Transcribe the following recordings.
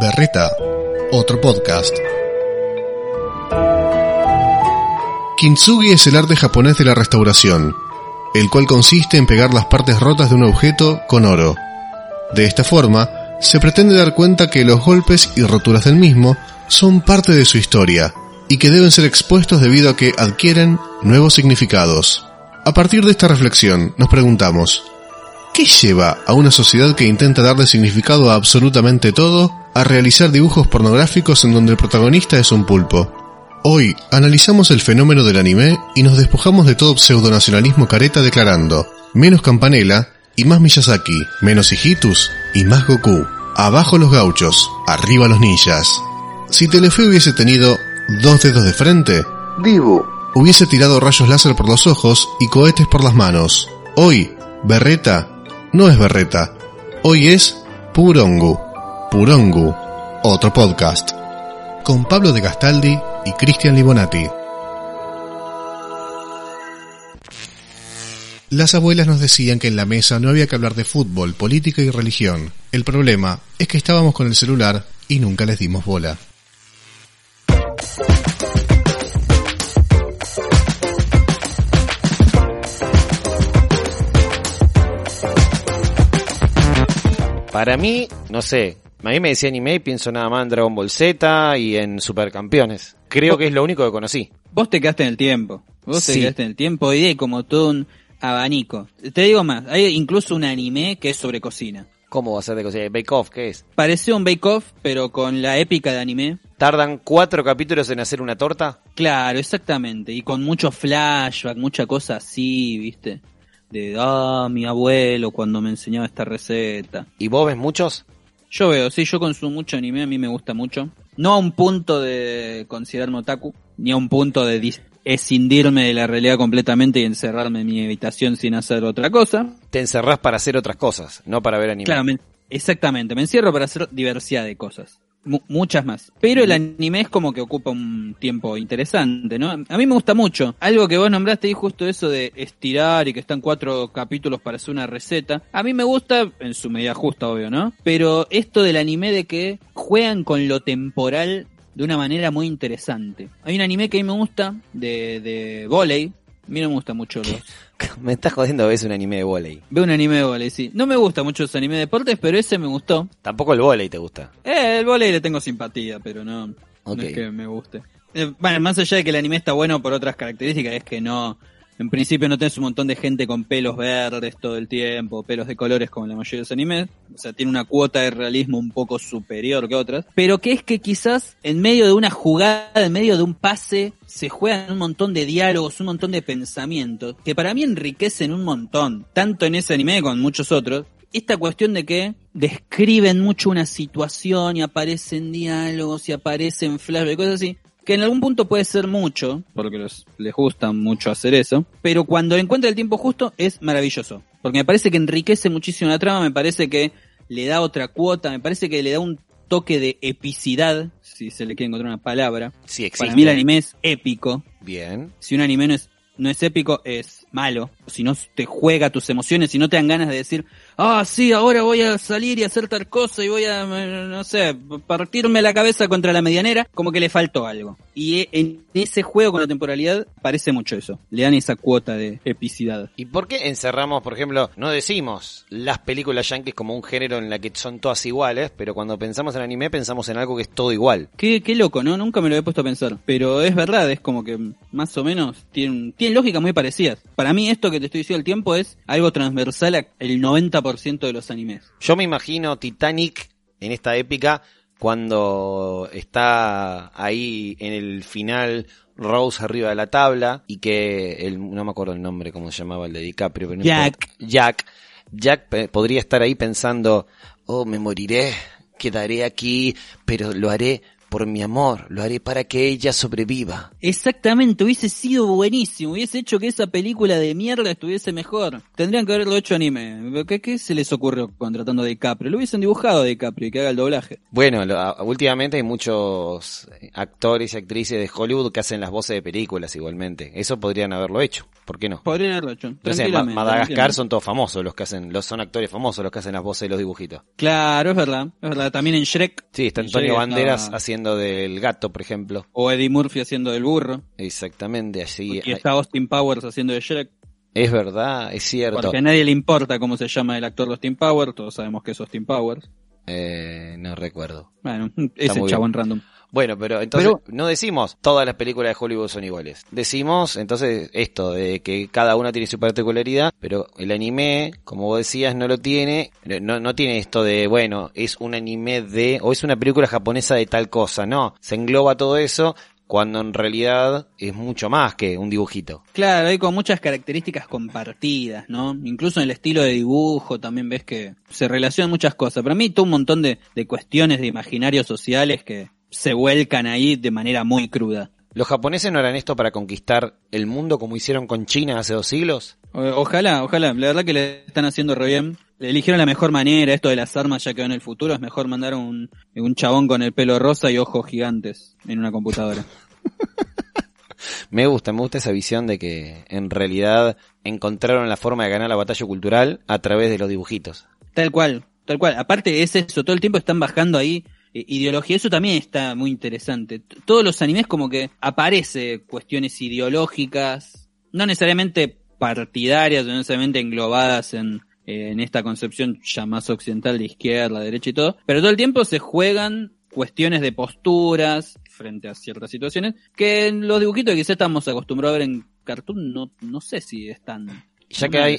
Berreta, otro podcast. Kintsugi es el arte japonés de la restauración, el cual consiste en pegar las partes rotas de un objeto con oro. De esta forma, se pretende dar cuenta que los golpes y roturas del mismo son parte de su historia y que deben ser expuestos debido a que adquieren nuevos significados. A partir de esta reflexión, nos preguntamos, ¿qué lleva a una sociedad que intenta darle significado a absolutamente todo a realizar dibujos pornográficos en donde el protagonista es un pulpo. Hoy analizamos el fenómeno del anime y nos despojamos de todo pseudonacionalismo careta declarando menos Campanella y más Miyazaki, menos Hijitus y más Goku. Abajo los gauchos, arriba los ninjas. Si Telefe hubiese tenido dos dedos de frente, Dibu hubiese tirado rayos láser por los ojos y cohetes por las manos. Hoy, Berreta no es Berreta, hoy es Purongu. Purongu, otro podcast, con Pablo de Gastaldi y Cristian Libonati. Las abuelas nos decían que en la mesa no había que hablar de fútbol, política y religión. El problema es que estábamos con el celular y nunca les dimos bola. Para mí, no sé, a mí me decía anime y pienso nada más en Dragon Ball Z y en Supercampeones. Creo que es lo único que conocí. Vos te quedaste en el tiempo. Vos te quedaste en el tiempo y hay como todo un abanico. Te digo más, hay incluso un anime que es sobre cocina. ¿Cómo va a ser de cocina? Bake Off, ¿qué es? Parece un Bake Off, pero con la épica de anime. ¿Tardan cuatro capítulos en hacer una torta? Claro, exactamente. Y con mucho flashback, mucha cosa así, ¿viste? De, ah, mi abuelo cuando me enseñaba esta receta. ¿Y vos ves muchos? Yo veo, sí, yo consumo mucho anime, a mí me gusta mucho. No a un punto de considerarme otaku, ni a un punto de escindirme de la realidad completamente y encerrarme en mi habitación sin hacer otra cosa. Te encerrás para hacer otras cosas, no para ver anime. Claro, me- exactamente, me encierro para hacer diversidad de cosas. Mu- muchas más. Pero el anime es como que ocupa un tiempo interesante, ¿no? A mí me gusta mucho. Algo que vos nombraste ahí justo eso de estirar y que están cuatro capítulos para hacer una receta. A mí me gusta, en su medida justa, obvio, ¿no? Pero esto del anime de que juegan con lo temporal de una manera muy interesante. Hay un anime que a mí me gusta, de, de volei. A mí no me gusta mucho los, Me estás jodiendo, ves un anime de volei. Veo un anime de volei, sí. No me gusta mucho los anime de deportes, pero ese me gustó. Tampoco el volei te gusta. Eh, el volei le tengo simpatía, pero no, no es que me guste. Eh, bueno, más allá de que el anime está bueno por otras características, es que no, en principio no tenés un montón de gente con pelos verdes todo el tiempo, pelos de colores como la mayoría de los animes. O sea, tiene una cuota de realismo un poco superior que otras. Pero que es que quizás en medio de una jugada, en medio de un pase, se juegan un montón de diálogos, un montón de pensamientos, que para mí enriquecen un montón, tanto en ese anime como en muchos otros. Esta cuestión de que describen mucho una situación y aparecen diálogos y aparecen flashbacks y cosas así, que en algún punto puede ser mucho, porque los, les gusta mucho hacer eso, pero cuando encuentra el tiempo justo es maravilloso, porque me parece que enriquece muchísimo la trama, me parece que le da otra cuota, me parece que le da un toque de epicidad, si se le quiere encontrar una palabra. Sí existe. Para mí el anime es épico, Bien. si un anime no es, no es épico, es malo. Si no te juega tus emociones, si no te dan ganas de decir, ah, sí, ahora voy a salir y hacer tal cosa y voy a, eh, no sé, partirme la cabeza contra la medianera, como que le faltó algo. Y e- en ese juego con la temporalidad parece mucho eso. Le dan esa cuota de epicidad. ¿Y por qué encerramos, por ejemplo, no decimos las películas yankees como un género en la que son todas iguales, pero cuando pensamos en anime pensamos en algo que es todo igual? Qué, qué loco, ¿no? Nunca me lo había puesto a pensar. Pero es verdad, es como que más o menos tienen, tienen lógicas muy parecidas. Para mí esto que te estoy diciendo el tiempo es algo transversal al 90% de los animes. Yo me imagino Titanic en esta épica cuando está ahí en el final Rose arriba de la tabla y que el, no me acuerdo el nombre, cómo se llamaba el de DiCaprio, pero no Jack. importa. Jack. Jack pe- podría estar ahí pensando, oh, me moriré, quedaré aquí, pero lo haré por mi amor, lo haré para que ella sobreviva. Exactamente, hubiese sido buenísimo, hubiese hecho que esa película de mierda estuviese mejor. Tendrían que haberlo hecho anime. ¿Qué, qué se les ocurrió contratando a DiCaprio? Lo hubiesen dibujado a DiCaprio y que haga el doblaje. Bueno, lo- últimamente hay muchos actores y actrices de Hollywood que hacen las voces de películas igualmente. Eso podrían haberlo hecho. ¿Por qué no? Podrían haberlo hecho. No sé, Ma- Madagascar son todos famosos los que hacen, los son actores famosos los que hacen las voces de los dibujitos. Claro, es verdad, es verdad. También en Shrek. Sí, está Antonio Shrek Banderas estaba- haciendo del gato, por ejemplo. O Eddie Murphy haciendo del burro. Exactamente, así. y está Austin Powers haciendo de Shrek. Es verdad, es cierto. Porque a nadie le importa cómo se llama el actor de Austin Powers. Todos sabemos que es Austin Powers. Eh, no recuerdo. Bueno, ese chabón random. Bueno, pero entonces Pero- no decimos todas las películas de Hollywood son iguales. Decimos entonces esto de que cada una tiene su particularidad, pero el anime, como vos decías, no lo tiene, no, no tiene esto de, bueno, es un anime de, o es una película japonesa de tal cosa, no, se engloba todo eso cuando en realidad es mucho más que un dibujito. Claro, hay con muchas características compartidas, ¿no? Incluso en el estilo de dibujo también ves que se relacionan muchas cosas. Para mí, todo un montón de, de cuestiones de imaginarios sociales que se vuelcan ahí de manera muy cruda. ¿Los japoneses no harán esto para conquistar el mundo como hicieron con China hace dos siglos? Ojalá, ojalá. La verdad que le están haciendo re bien. Le eligieron la mejor manera. Esto de las armas ya quedó en el futuro. Es mejor mandar un, un chabón con el pelo rosa y ojos gigantes en una computadora. Me gusta, me gusta esa visión de que en realidad encontraron la forma de ganar la batalla cultural a través de los dibujitos. Tal cual, tal cual. Aparte es eso, todo el tiempo están bajando ahí ideología. Eso también está muy interesante. Todos los animes como que aparece cuestiones ideológicas, no necesariamente partidarias, no necesariamente englobadas en, eh, en esta concepción ya más occidental de izquierda, derecha y todo, pero todo el tiempo se juegan cuestiones de posturas frente a ciertas situaciones que en los dibujitos que quizás estamos acostumbrados a ver en cartoon no, no sé si están Ya que hay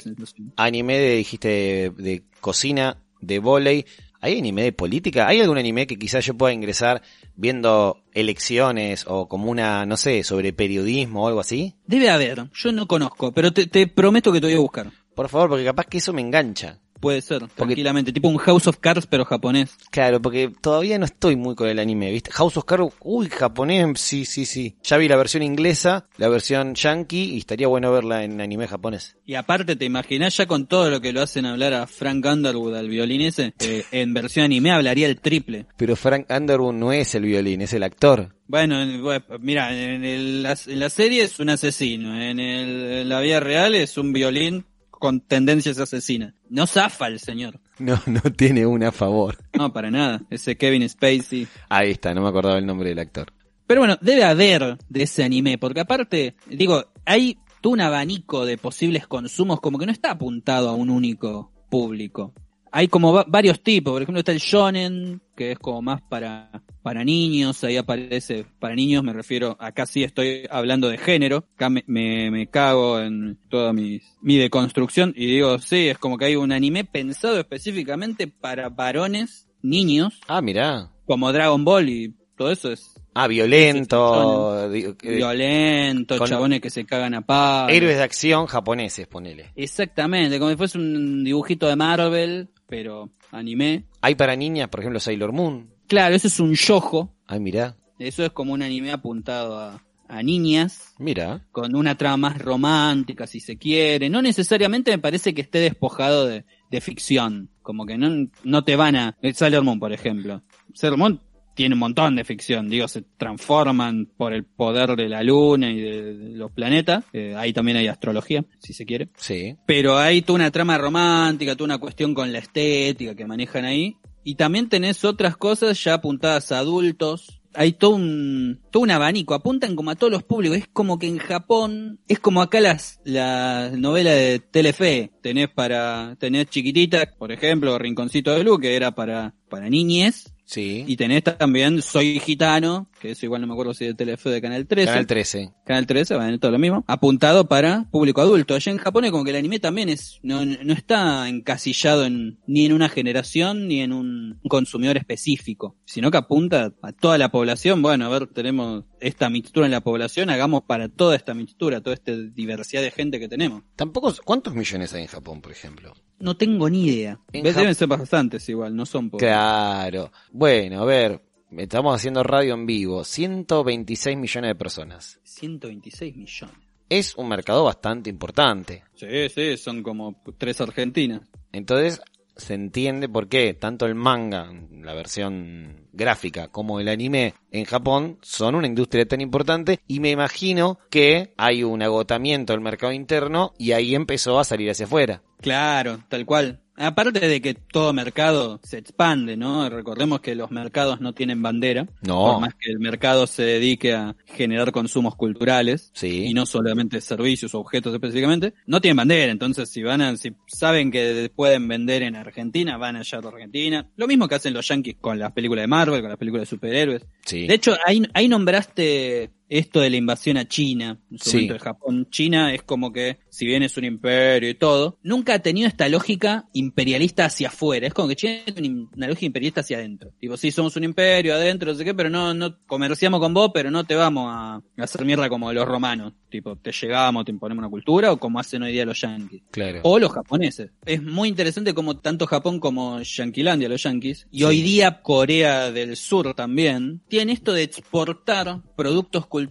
anime de, dijiste, de, de cocina, de volei, ¿hay anime de política? ¿Hay algún anime que quizás yo pueda ingresar viendo elecciones o como una, no sé, sobre periodismo o algo así? Debe haber, yo no conozco, pero te, te prometo que te voy a buscar. Por favor, porque capaz que eso me engancha. Puede ser, tranquilamente, tipo un House of Cards pero japonés. Claro, porque todavía no estoy muy con el anime, ¿viste? House of Cards, uy, japonés, sí, sí, sí. Ya vi la versión inglesa, la versión yankee, y estaría bueno verla en anime japonés. Y aparte, ¿te imaginás ya con todo lo que lo hacen hablar a Frank Underwood, al violín ese? eh, en versión anime hablaría el triple. Pero Frank Underwood no es el violín, es el actor. Bueno, en- bueno, mira, en, el- en la serie es un asesino, en, el- en la vida real es un violín con tendencias asesinas. No zafa el señor. No, no tiene una a favor. No, para nada. Ese Kevin Spacey. Ahí está, no me acordaba el nombre del actor. Pero bueno, debe haber de ese anime, porque aparte, digo, hay todo un abanico de posibles consumos como que no está apuntado a un único público. Hay como va- varios tipos, por ejemplo está el shonen, que es como más para, para niños, ahí aparece, para niños me refiero, acá sí estoy hablando de género, acá me, me, me cago en toda mi, mi deconstrucción y digo, sí, es como que hay un anime pensado específicamente para varones, niños, Ah, mirá. como Dragon Ball y todo eso es Ah, violento. eh, violento, con- chabones que se cagan a paz. héroes de acción japoneses, ponele. Exactamente, como si fuese un dibujito de Marvel, pero anime. Hay para niñas, por ejemplo, Sailor Moon. Claro, eso es un yojo. Ay, mirá. Eso es como un anime apuntado a, a niñas, Mira. con una trama más romántica, si se quiere. No necesariamente me parece que esté despojado de, de ficción. Como que no, no te van a... Sailor Moon, por ejemplo. Sailor Moon tiene un montón de ficción. Digo, se transforman por el poder de la luna y de, de los planetas. Eh, ahí también hay astrología, si se quiere. Sí. Pero hay toda una trama romántica, toda una cuestión con la estética que manejan ahí. Y también tenés otras cosas ya apuntadas a adultos. Hay todo un, todo un abanico, apuntan como a todos los públicos. Es como que en Japón, es como acá las, las novelas de Telefe. Tenés para, tenés chiquitita, por ejemplo, Rinconcito de Luz, que era para, para niñes. Sí. Y tenés también Soy Gitano, que eso igual no me acuerdo si de Telefe de Canal 13. Canal 13. Canal 13, va a todo lo mismo, apuntado para público adulto. Allá en Japón es como que el anime también es, no, no está encasillado en, ni en una generación ni en un consumidor específico, sino que apunta a toda la población. Bueno, a ver, tenemos esta mixtura en la población, hagamos para toda esta mixtura, toda esta diversidad de gente que tenemos. Tampoco, ¿cuántos millones hay en Japón, por ejemplo? No tengo ni idea. Deben ser bastantes igual, no son pocos. Claro. Bueno, a ver, estamos haciendo radio en vivo. 126 millones de personas. 126 millones. Es un mercado bastante importante. Sí, sí, son como tres Argentinas. Entonces, se entiende por qué tanto el manga, la versión gráfica, como el anime en Japón son una industria tan importante y me imagino que hay un agotamiento del mercado interno y ahí empezó a salir hacia afuera. Claro, tal cual. Aparte de que todo mercado se expande, ¿no? Recordemos que los mercados no tienen bandera. No. Por más que el mercado se dedique a generar consumos culturales. Sí. Y no solamente servicios o objetos específicamente. No tienen bandera. Entonces, si van a, si saben que pueden vender en Argentina, van allá a Argentina. Lo mismo que hacen los yankees con las películas de Marvel, con las películas de superhéroes. Sí. De hecho, ahí, ahí nombraste esto de la invasión a China, en su Sí. momento de Japón. China es como que, si bien es un imperio y todo, nunca ha tenido esta lógica imperialista hacia afuera. Es como que China un- una lógica imperialista hacia adentro. Tipo, sí, somos un imperio adentro, no sé qué, pero no, no comerciamos con vos, pero no te vamos a, hacer mierda como los romanos. Tipo, te llegamos, te imponemos una cultura, o como hacen hoy día los yankees. Claro. O los japoneses. Es muy interesante como tanto Japón como Yanquilandia, los yankees, y Sí. hoy día Corea del Sur también, tienen esto de exportar productos culturales,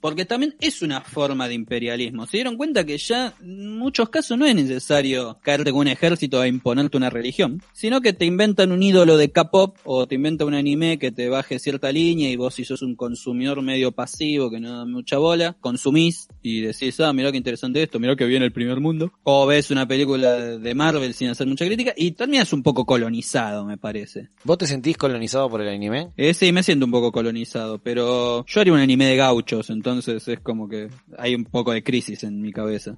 porque también es una forma de imperialismo. Se dieron cuenta que ya en muchos casos no es necesario caerte con un ejército a imponerte una religión, sino que te inventan un ídolo de K-pop o te inventan un anime que te baje cierta línea y vos si sos un consumidor medio pasivo que no da mucha bola, consumís y decís, ah, mirá qué interesante esto, mirá que viene el primer mundo. O ves una película de Marvel sin hacer mucha crítica y terminas un poco colonizado, me parece. ¿Vos te sentís colonizado por el anime? Eh, sí, me siento un poco colonizado, pero yo haría un anime de gauchos, entonces es como que hay un poco de crisis en mi cabeza.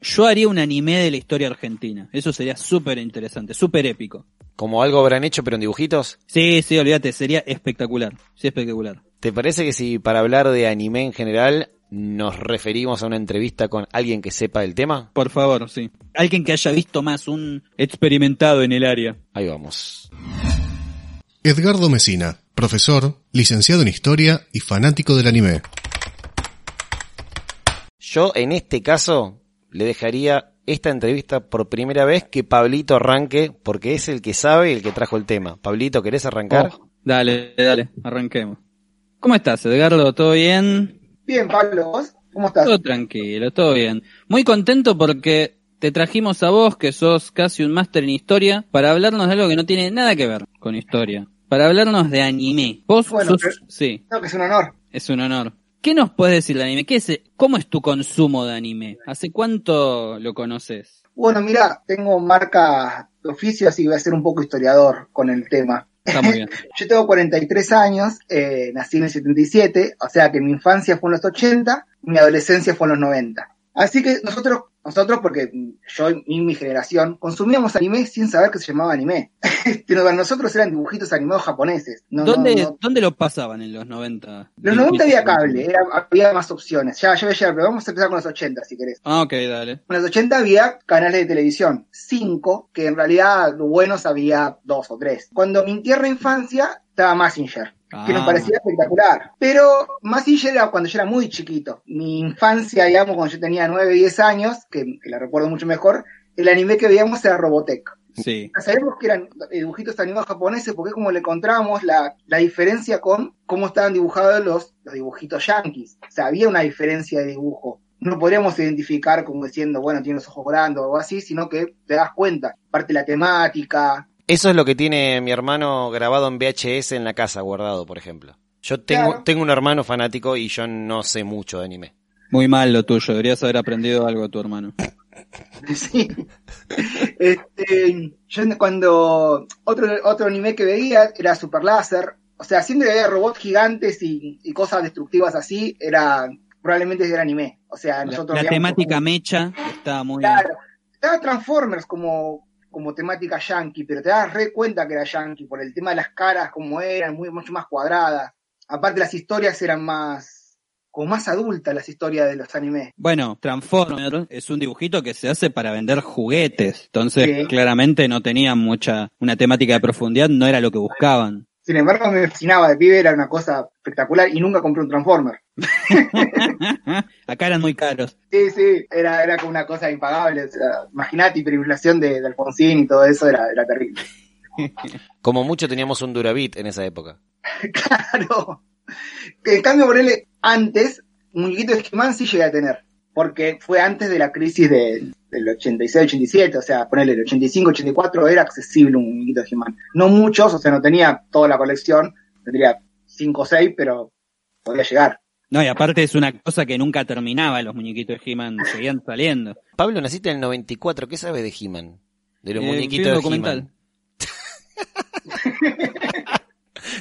Yo haría un anime de la historia argentina. Eso sería súper interesante, súper épico. ¿Como algo habrán hecho pero en dibujitos? Sí, sí, olvídate, sería espectacular. Sí, espectacular. ¿Te parece que si para hablar de anime en general nos referimos a una entrevista con alguien que sepa del tema? Por favor, sí. Alguien que haya visto más, un experimentado en el área. Ahí vamos. Edgardo Mesina, profesor, licenciado en historia y fanático del anime. Yo en este caso le dejaría esta entrevista por primera vez que Pablito arranque porque es el que sabe y el que trajo el tema. Pablito, ¿querés arrancar? Oh, dale, dale, arranquemos. ¿Cómo estás, Edgardo? ¿Todo bien? Bien, Pablo, ¿vos? ¿Cómo estás? Todo tranquilo, todo bien. Muy contento porque te trajimos a vos, que sos casi un máster en historia, para hablarnos de algo que no tiene nada que ver con historia. Para hablarnos de anime. Vos Bueno, sos... Sí, Creo que es un honor. es un honor. ¿Qué nos puedes decir de anime? ¿Qué es, ¿Cómo es tu consumo de anime? ¿Hace cuánto lo conoces? Bueno, mira, tengo marca de oficio, así que voy a ser un poco historiador con el tema. Está muy bien. Yo tengo 43 años, eh, nací en el 77, o sea que mi infancia fue en los 80, mi adolescencia fue en los 90. Así que nosotros, nosotros porque yo y mi generación, consumíamos anime sin saber que se llamaba anime. Pero para nosotros eran dibujitos animados japoneses. No, ¿Dónde, no. ¿Dónde lo pasaban en los 90? Los 90 había cable, era- había más opciones. Ya, ya voy a llegar, pero vamos a empezar con los 80 si querés. Ah, ok, dale. En los 80 había canales de televisión, cinco, que en realidad buenos había dos o tres. Cuando mi tierna infancia estaba Massinger, que nos Ah. parecía espectacular. Pero Massinger era cuando yo era muy chiquito. Mi infancia, digamos, cuando yo tenía 9, 10 años, que, que la recuerdo mucho mejor, el anime que veíamos era Robotech. Sí. Sabemos que eran dibujitos animados japoneses porque es como le encontrábamos la, la diferencia con cómo estaban dibujados los, los dibujitos yankees. O sea, había una diferencia de dibujo. No podríamos identificar como diciendo, bueno, tiene los ojos grandes o algo así, sino que te das cuenta. Parte de la temática. Eso es lo que tiene mi hermano grabado en VHS en la casa, guardado, por ejemplo. Yo tengo, Claro. tengo un hermano fanático y yo no sé mucho de anime. Muy mal lo tuyo, deberías haber aprendido algo de tu hermano. Sí. Este, yo cuando otro, otro anime que veía era Super Láser. O sea, siempre que había robots gigantes y, y cosas destructivas así, era probablemente era anime. O sea, La, nosotros la veíamos temática como- mecha está muy... Claro. Estaba Transformers como, como temática yankee, pero te das re cuenta que era yankee por el tema de las caras como eran, muy mucho más cuadradas. Aparte las historias eran más, como más adultas las historias de los animes. Bueno, Transformer es un dibujito que se hace para vender juguetes. Entonces, claramente no tenían mucha, una temática de profundidad, no era lo que buscaban. Sin embargo, me fascinaba de pibe, era una cosa espectacular y nunca compré un Transformer. Acá eran muy caros. Sí, sí, era, era como una cosa impagable. O sea, Imagínate, hiperinflación de, de Alfonsín y todo eso era, era terrible. Como mucho teníamos un Durabit en esa época. Claro. En cambio, ponerle antes, un muñequito de He-Man sí llegué a tener. Porque fue antes de la crisis de- del 86-87, o sea, ponerle el 85-84 era accesible un muñequito de He-Man. No muchos, o sea, no tenía toda la colección, tendría 5 o 6, pero podía llegar. No, y aparte es una cosa que nunca terminaba, los muñequitos de He-Man seguían saliendo. Pablo, naciste en el 94, ¿qué sabes de He-Man? De los Eh, muñequitos un de documental. He-Man.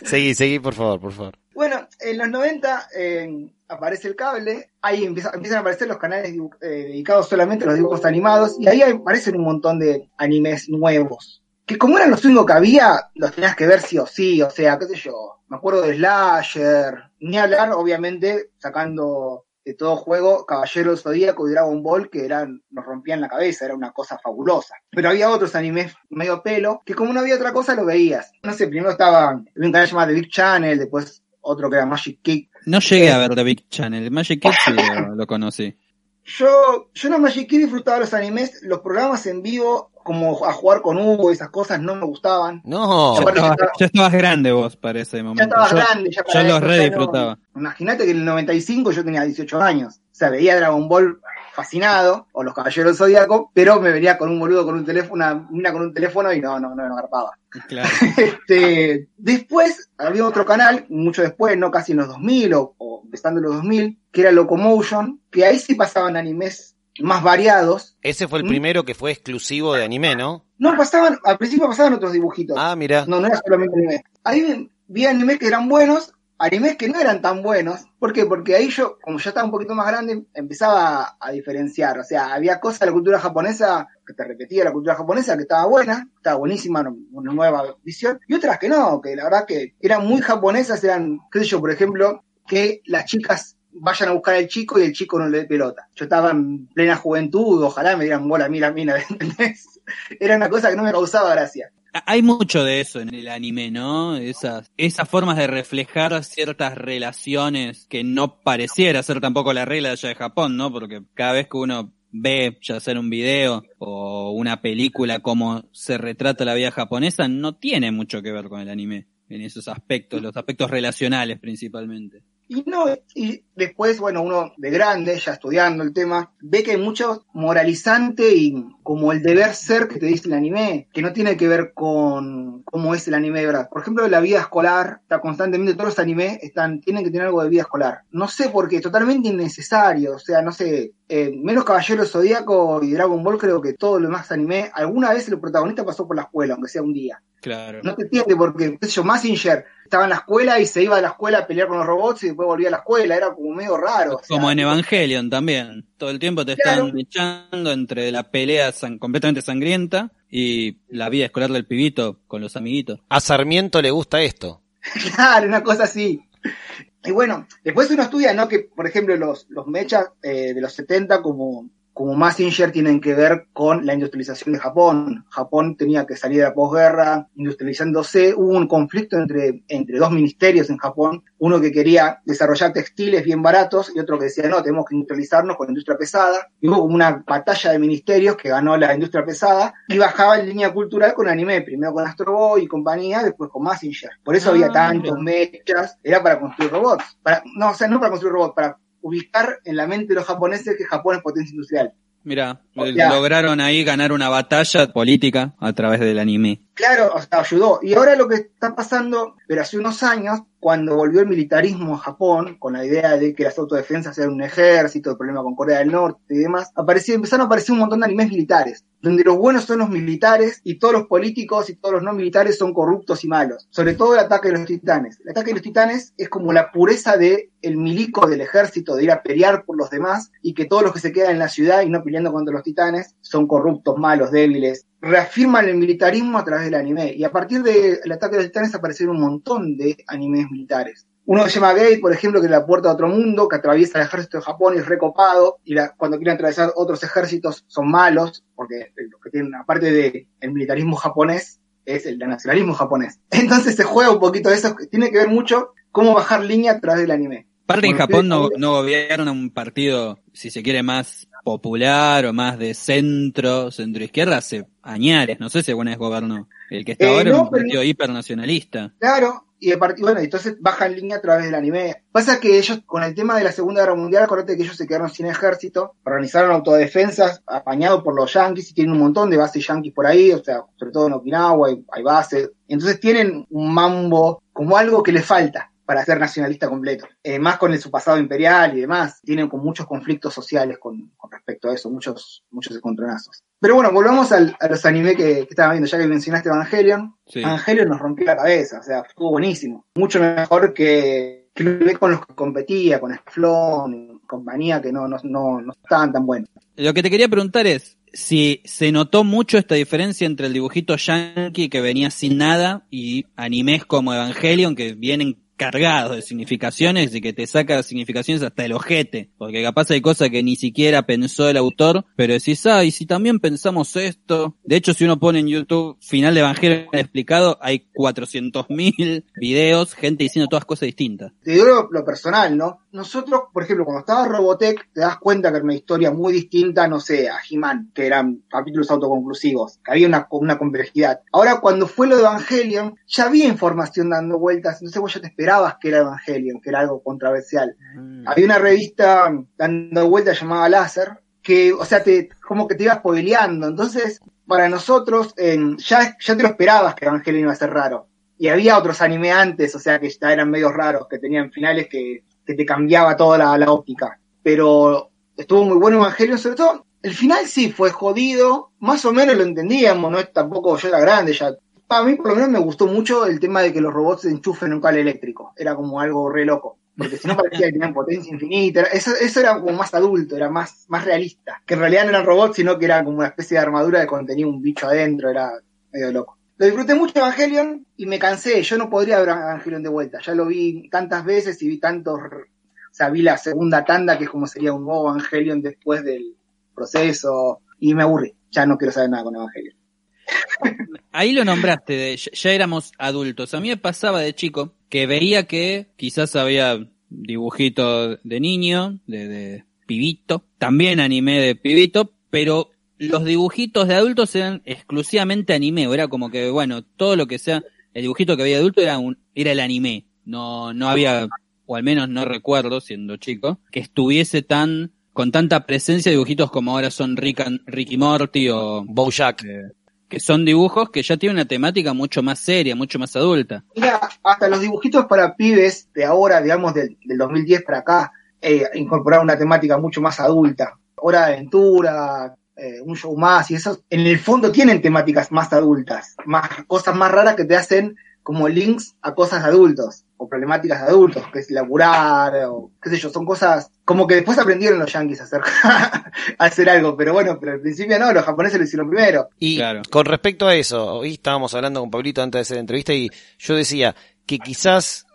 seguí, seguí, por favor, por favor. Bueno, en los 90 eh, aparece el cable, ahí empieza- empiezan a aparecer los canales eh, dedicados solamente a los dibujos animados, y ahí aparecen un montón de animes nuevos. Que como eran los únicos que había, los tenías que ver sí o sí, o sea, qué sé yo. Me acuerdo de Slasher, ni hablar, obviamente, sacando de todo juego Caballero del Zodíaco y Dragon Ball, que eran, nos rompían la cabeza, era una cosa fabulosa. Pero había otros animes medio pelo, que como no había otra cosa, lo veías. No sé, primero estaba, había un canal llamado The Big Channel, después otro que era Magic Kick. No llegué a ver The Big Channel. Magic sí lo, lo conocí. Yo, yo en Magic Kick disfrutaba los animes, los programas en vivo, como a jugar con Hugo, esas cosas no me gustaban. No, Ya estabas, ya- estabas grande vos para ese momento. Ya estaba yo, grande, ya para yo los re no- disfrutaba. Imagínate que en el 95 yo tenía 18 años. Sea, veía Dragon Ball fascinado, o los Caballeros Zodíaco, pero me venía con un boludo con un teléfono, una mina con un teléfono y no, no, no me agarpaba. Claro. Este, después había otro canal, mucho después, no casi en los 2000 o, o empezando en los 2000, que era Locomotion, que ahí sí pasaban animes más variados. ese fue el ¿Mm? primero que fue exclusivo de anime, ¿no? No pasaban, al principio pasaban otros dibujitos. Ah, mira. No, no era solamente anime. Ahí vi animes que eran buenos, animes que no eran tan buenos. ¿Por qué? Porque ahí yo, como ya estaba un poquito más grande, empezaba a, diferenciar. O sea, había cosas de la cultura japonesa que te repetía la cultura japonesa que estaba buena, estaba buenísima, una nueva visión, y otras que no, que la verdad que eran muy japonesas, eran, qué sé yo, por ejemplo, que las chicas vayan a buscar al chico y el chico no le dé pelota. Yo estaba en plena juventud, ojalá me dieran bola a mí la mina, ¿entendés? Era una cosa que no me causaba gracia. Hay mucho de eso en el anime, ¿no? Esas, esas formas de reflejar ciertas relaciones que no pareciera ser tampoco la regla de allá de Japón, ¿no? Porque cada vez que uno ve, ya sea un video o una película, cómo se retrata la vida japonesa, no tiene mucho que ver con el anime en esos aspectos, los aspectos relacionales principalmente. Y no, y después, bueno, uno de grande, ya estudiando el tema, ve que hay mucho moralizante y como el deber ser que te dice el anime, que no tiene que ver con cómo es el anime de verdad. Por ejemplo, la vida escolar, está constantemente, todos los animes están, tienen que tener algo de vida escolar. No sé por qué, totalmente innecesario, o sea, no sé, eh, menos Caballero Zodíaco y Dragon Ball, creo que todo lo demás anime, alguna vez el protagonista pasó por la escuela, aunque sea un día. Claro. No te entiende porque, qué sé yo, Massinger estaba en la escuela y se iba a la escuela a pelear con los robots y después volvía a la escuela, era como medio raro. o sea, Como en Evangelion también. Todo el tiempo te Claro. están echando entre la pelea san- completamente sangrienta y la vida escolar del pibito con los amiguitos. A Sarmiento le gusta esto. Claro, una cosa así. Y bueno, después uno estudia, ¿no? Que, por ejemplo, los, los mechas eh, de los 70 como, como Massinger tienen que ver con la industrialización de Japón. Japón tenía que salir de la posguerra industrializándose. Hubo un conflicto entre, entre dos ministerios en Japón. Uno que quería desarrollar textiles bien baratos y otro que decía, no, tenemos que industrializarnos con la industria pesada. Y hubo como una batalla de ministerios que ganó la industria pesada y bajaba en línea cultural con anime. Primero con Astro Boy y compañía, después con Massinger. Por eso Ah, había tantos mira. mechas. Era para construir robots. Para, no, o sea, no para construir robots, para ubicar en la mente de los japoneses que Japón es potencia industrial. Mira, O sea- lograron ahí ganar una batalla política a través del anime. Claro, o sea, ayudó. Y ahora lo que está pasando, pero hace unos años, cuando volvió el militarismo a Japón, con la idea de que las autodefensas eran un ejército, el problema con Corea del Norte y demás, apareció, empezaron a aparecer un montón de animes militares, donde los buenos son los militares y todos los políticos y todos los no militares son corruptos y malos. Sobre todo el ataque de los titanes. El ataque de los titanes es como la pureza de el milico del ejército, de ir a pelear por los demás, y que todos los que se quedan en la ciudad y no peleando contra los titanes son corruptos, malos, débiles, reafirman el militarismo a través del anime. Y a partir del ataque de los titanes aparecieron un montón de animes militares. Uno se llama Gate, por ejemplo, que es la puerta a otro mundo, que atraviesa el ejército de Japón y es recopado, y cuando quieren atravesar otros ejércitos son malos, porque lo que tienen, aparte del militarismo japonés, es el nacionalismo japonés. Entonces se juega un poquito de eso, tiene que ver mucho cómo bajar línea a través del anime. Aparte en Japón no, no gobierna un partido, si se quiere, más popular o más de centro, centro izquierda hace añares, no sé si alguna vez gobernó. El que está eh, ahora es un partido hipernacionalista. Claro, y partido, bueno, entonces baja en línea a través del anime. Pasa que ellos, con el tema de la Segunda Guerra Mundial, acuérdate que ellos se quedaron sin ejército, organizaron autodefensas, apañados por los yanquis, y tienen un montón de bases yanquis por ahí, o sea, sobre todo en Okinawa hay, bases. Entonces tienen un mambo como algo que les falta para ser nacionalista completo. Eh, más con su pasado imperial y demás, tienen con muchos conflictos sociales con, respecto a eso, muchos, muchos encontronazos. Pero bueno, volvamos al, a los animes que, estaba viendo, ya que mencionaste Evangelion. Evangelion nos rompió la cabeza, o sea, estuvo buenísimo. Mucho mejor que, que con los que competía, con Splon compañía, que no, no, no, no estaban tan buenos. Lo que te quería preguntar es, si se notó mucho esta diferencia entre el dibujito yankee que venía sin nada y animes como Evangelion que vienen cargado de significaciones y que te saca significaciones hasta el ojete, porque capaz hay cosas que ni siquiera pensó el autor, pero decís, ah, y si también pensamos esto, de hecho si uno pone en YouTube final de Evangelio explicado, hay 400.000 videos, gente diciendo todas cosas distintas. Te digo lo, personal, ¿no? Nosotros, por ejemplo, cuando estaba Robotech, te das cuenta que era una historia muy distinta, no sé, a He-Man, que eran capítulos autoconclusivos, que había una, una complejidad. Ahora, cuando fue lo de Evangelion, ya había información dando vueltas, entonces vos ya te esperabas que era Evangelion, que era algo controversial. Mm. Había una revista dando vuelta llamada Láser, que, o sea, te, como que te iba spoileando. Entonces, para nosotros, ya, ya te lo esperabas que Evangelion iba a ser raro. Y había otros anime antes, o sea, que ya eran medios raros, que tenían finales que, te cambiaba toda la, óptica. Pero estuvo muy bueno Evangelion, sobre todo el final sí fue jodido, más o menos lo entendíamos, no es tampoco yo era grande, ya a mí por lo menos me gustó mucho el tema de que los robots se enchufen en un cable eléctrico. Era como algo re loco. Porque si no parecía que tenían potencia infinita. Eso, eso era como más adulto, era más, más realista. Que en realidad no eran robots, sino que era como una especie de armadura que contenía un bicho adentro. Era medio loco. Lo disfruté mucho Evangelion y me cansé. Yo no podría ver Evangelion de vuelta. Ya lo vi tantas veces y vi tantos. O sea, vi la segunda tanda, que es como sería un nuevo Evangelion después del proceso. Y me aburrí. Ya no quiero saber nada con Evangelion. Ahí lo nombraste, ya, éramos adultos. A mí me pasaba de chico que veía que quizás había dibujitos de niño, de, pibito, también anime de pibito, pero los dibujitos de adultos eran exclusivamente anime, o era como que, bueno, todo lo que sea, el dibujito que había de adulto era un, era el anime. No, no había, o al menos no recuerdo, siendo chico, que estuviese tan, con tanta presencia de dibujitos como ahora son Rick, Ricky Morty o Bojack. Eh, que son dibujos que ya tienen una temática mucho más seria, mucho más adulta. Mira, hasta los dibujitos para pibes de ahora, digamos, del, 2010 para acá, eh, incorporaron una temática mucho más adulta. Hora de aventura, eh, un show más y eso, en el fondo tienen temáticas más adultas, más cosas más raras que te hacen como links a cosas de adultos o problemáticas de adultos, que es laburar o qué sé yo, son cosas como que después aprendieron los yankees a hacer, a hacer algo, pero bueno, pero al principio no, los japoneses lo hicieron primero. Y con respecto a eso, hoy estábamos hablando con Pablito antes de hacer la entrevista y yo decía que quizás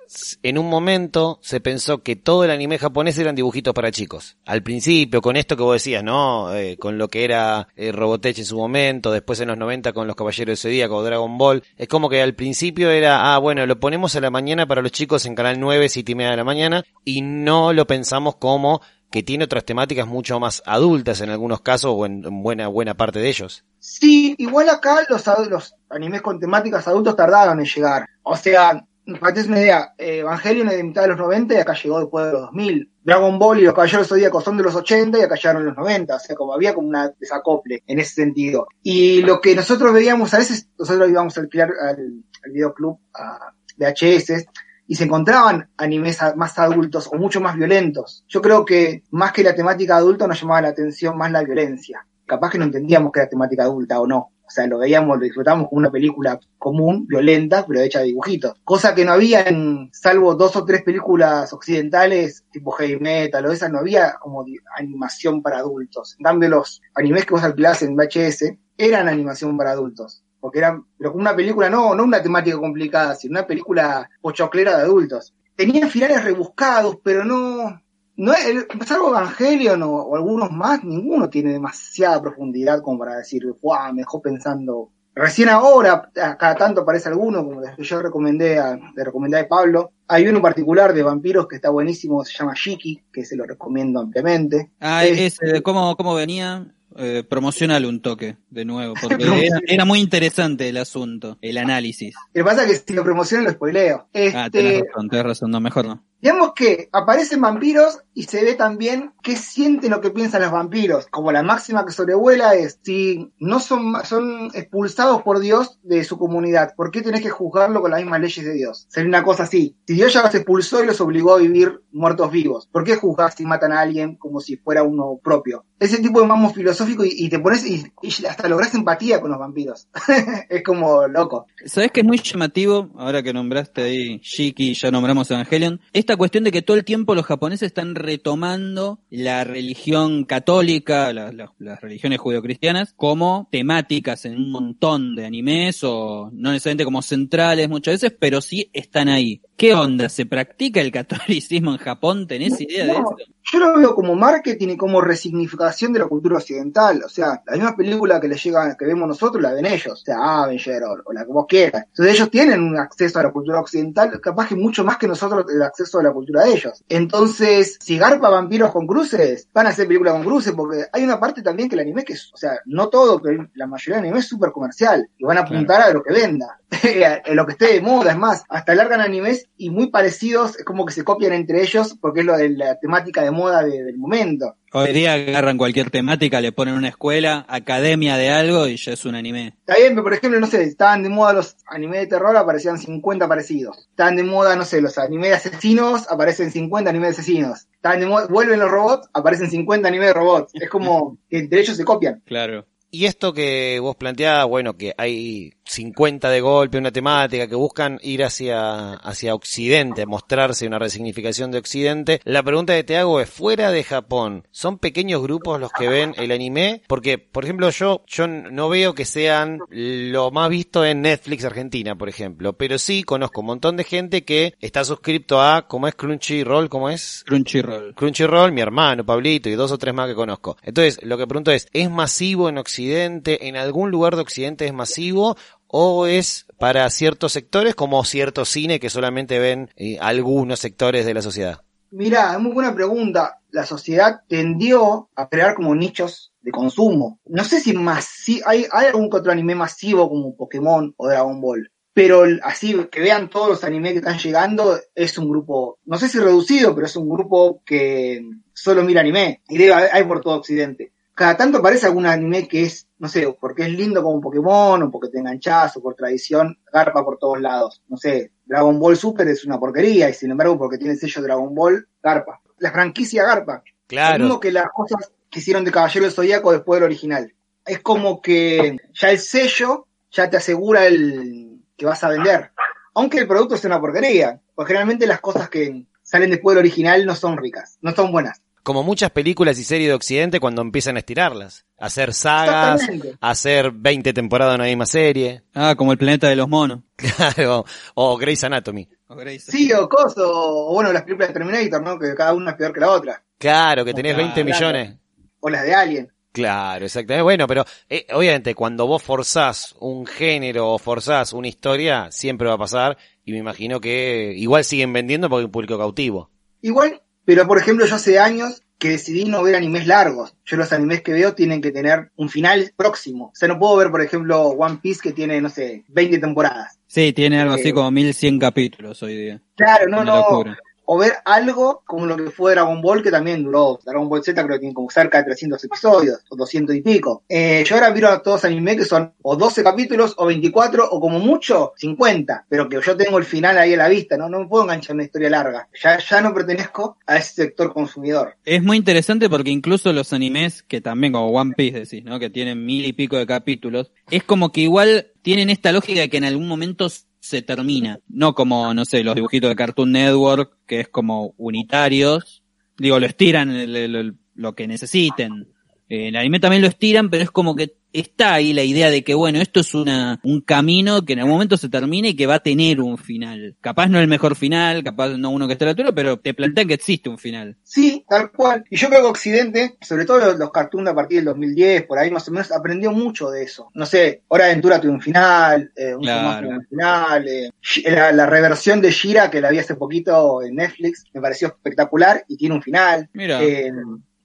en un momento se pensó que todo el anime japonés eran dibujitos para chicos. Al principio, con esto que vos decías, ¿no? Eh, con lo que era eh, Robotech en su momento, después en los 90 con los Caballeros de Día, con Dragon Ball. Es como que al principio era, ah, bueno, lo ponemos a la mañana para los chicos en Canal 9, 7 y media de la mañana, y no lo pensamos como que tiene otras temáticas mucho más adultas en algunos casos o en, buena buena parte de ellos. Sí, igual acá los, los animes con temáticas adultos tardaron en llegar. O sea, una idea, eh, Evangelion es de mitad de los 90 y acá llegó después de los 2000. Dragon Ball y los Caballeros Zodíacos son de los 80 y acá llegaron los 90. O sea, como había como una desacople en ese sentido. Y lo que nosotros veíamos a veces, nosotros íbamos a alquilar al, al videoclub a VHS y se encontraban animes más adultos o mucho más violentos. Yo creo que más que la temática adulta nos llamaba la atención más la violencia. Capaz que no entendíamos que era temática adulta o no. O sea, lo veíamos, lo disfrutamos como una película común, violenta, pero hecha de dibujitos. Cosa que no había en, salvo dos o tres películas occidentales, tipo heavy metal o esas, no había como animación para adultos. En cambio, los animes que vos alquilás en VHS eran animación para adultos. Porque eran, pero como una película, no, no una temática complicada, sino una película pochoclera de adultos. tenían finales rebuscados, pero no, no el, salvo Evangelion o, o, algunos más, ninguno tiene demasiada profundidad como para decir, me dejó pensando. Recién ahora, cada tanto aparece alguno, como el que yo recomendé a, le recomendé a Pablo. Hay uno en particular de vampiros que está buenísimo, se llama Shiki, que se lo recomiendo ampliamente. Ah, ese, ¿cómo, ¿cómo venía? Eh, promocionale un toque de nuevo, porque era, era, muy interesante el asunto, el análisis. Lo que pasa es que si lo promociono lo spoileo. Este, ah, tenés razón, tenés razón, no, mejor no. Digamos que aparecen vampiros y se ve también qué sienten o qué piensan los vampiros. Como la máxima que sobrevuela es, si no son, son expulsados por Dios de su comunidad, ¿por qué tenés que juzgarlo con las mismas leyes de Dios? Sería una cosa así. Si Dios ya los expulsó y los obligó a vivir muertos vivos, ¿por qué juzgar si matan a alguien como si fuera uno propio? Ese tipo de mambo filosófico y, y te pones y, y, hasta logras empatía con los vampiros. es como loco. ¿Sabes que es muy llamativo? Ahora que nombraste ahí Shiki, ya nombramos Evangelion. Esta cuestión de que todo el tiempo los japoneses están retomando la religión católica, la, la, las religiones judeocristianas, como temáticas en un montón de animes o no necesariamente como centrales muchas veces, pero sí están ahí. ¿Qué onda? ¿Se practica el catolicismo en Japón? ¿Tenés idea no, de eso? Yo lo veo como marketing y como resignificación de la cultura occidental. O sea, la misma película que le llega, que vemos nosotros, la ven ellos. O sea, Avenger o, o la que vos quieras. Entonces ellos tienen un acceso a la cultura occidental, capaz que mucho más que nosotros el acceso a la cultura de ellos. Entonces, si garpa vampiros con cruces, van a hacer películas con cruces, porque hay una parte también que el anime que es, o sea, no todo, pero la mayoría del anime es súper comercial. Y van a apuntar claro. a lo que venda. a lo que esté de moda, es más, hasta largan animes y muy parecidos, es como que se copian entre ellos porque es lo de la temática de moda de, del momento. Hoy día agarran cualquier temática, le ponen una escuela, academia de algo y ya es un anime. Está bien, pero por ejemplo, no sé, estaban de moda los animes de terror, aparecían 50 parecidos. Estaban de moda, no sé, los animes de asesinos, aparecen 50 animes de asesinos. Estaban de moda, vuelven los robots, aparecen 50 animes de robots. Es como que entre ellos se copian. Claro. Y esto que vos planteabas, bueno, que hay 50 de golpe, una temática, que buscan ir hacia, hacia Occidente, mostrarse una resignificación de Occidente. La pregunta que te hago es, fuera de Japón, ¿son pequeños grupos los que ven el anime? Porque, por ejemplo, yo, yo no veo que sean lo más visto en Netflix Argentina, por ejemplo, pero sí conozco un montón de gente que está suscripto a, ¿cómo es Crunchyroll? ¿Cómo es? Crunchyroll. Crunchyroll, mi hermano, Pablito y dos o tres más que conozco. Entonces, lo que pregunto es, ¿es masivo en Occidente? ¿En algún lugar de Occidente es masivo? O es para ciertos sectores como cierto cine que solamente ven eh, algunos sectores de la sociedad? Mira, es muy buena pregunta. La sociedad tendió a crear como nichos de consumo. No sé si masi hay, hay algún otro anime masivo como Pokémon o Dragon Ball. Pero así que vean todos los animes que están llegando, es un grupo, no sé si reducido, pero es un grupo que solo mira anime. Y debe, hay por todo Occidente cada tanto aparece algún anime que es, no sé, porque es lindo como Pokémon, o porque te enganchás, o por tradición, garpa por todos lados. No sé, Dragon Ball Super es una porquería, y sin embargo, porque tiene el sello Dragon Ball, garpa. La franquicia garpa. Claro. Lo mismo que las cosas que hicieron de Caballero del Zodíaco después del original. Es como que ya el sello ya te asegura el que vas a vender. Aunque el producto sea una porquería. Porque generalmente las cosas que salen después del original no son ricas, no son buenas como muchas películas y series de Occidente cuando empiezan a estirarlas. A hacer sagas, a hacer 20 temporadas de una misma serie. Ah, como el planeta de los monos. Claro, o Grey's Anatomy. O Grey's sí, o Coso, o bueno, las películas de Terminator, ¿no? Que cada una es peor que la otra. Claro, que tenés 20 millones. O las de Alien. Claro, exactamente. Bueno, pero eh, obviamente cuando vos forzás un género o forzás una historia, siempre va a pasar. Y me imagino que igual siguen vendiendo porque hay un público cautivo. Igual pero, por ejemplo, yo hace años que decidí no ver animes largos. Yo los animes que veo tienen que tener un final próximo. O sea, no puedo ver, por ejemplo, One Piece que tiene, no sé, 20 temporadas. Sí, tiene algo eh, así como 1100 capítulos hoy día. Claro, no, no. Locura. O ver algo como lo que fue Dragon Ball, que también duró. Dragon Ball Z creo que tiene como cerca de 300 episodios, o 200 y pico. Eh, yo ahora miro a todos animes que son o 12 capítulos, o 24, o como mucho, 50. Pero que yo tengo el final ahí a la vista, ¿no? No me puedo enganchar en una historia larga. Ya, ya no pertenezco a ese sector consumidor. Es muy interesante porque incluso los animes, que también como One Piece decís, ¿no? Que tienen mil y pico de capítulos, es como que igual tienen esta lógica de que en algún momento se termina. No como, no sé, los dibujitos de Cartoon Network, que es como unitarios. Digo, lo estiran el, el, el, lo que necesiten. Eh, en el anime también lo estiran, pero es como que está ahí la idea de que, bueno, esto es una, un camino que en algún momento se termina y que va a tener un final. Capaz no el mejor final, capaz no uno que esté a la altura, pero te plantean que existe un final. Sí, tal cual. Y yo creo que Occidente, sobre todo los, los cartoons a partir del 2010, por ahí más o menos, aprendió mucho de eso. No sé, Hora de Aventura tuvo un final, eh, un Claro. Tuvo un final, eh, la, la reversión de Shira que la vi hace poquito en Netflix, me pareció espectacular y tiene un final. Mira. Eh,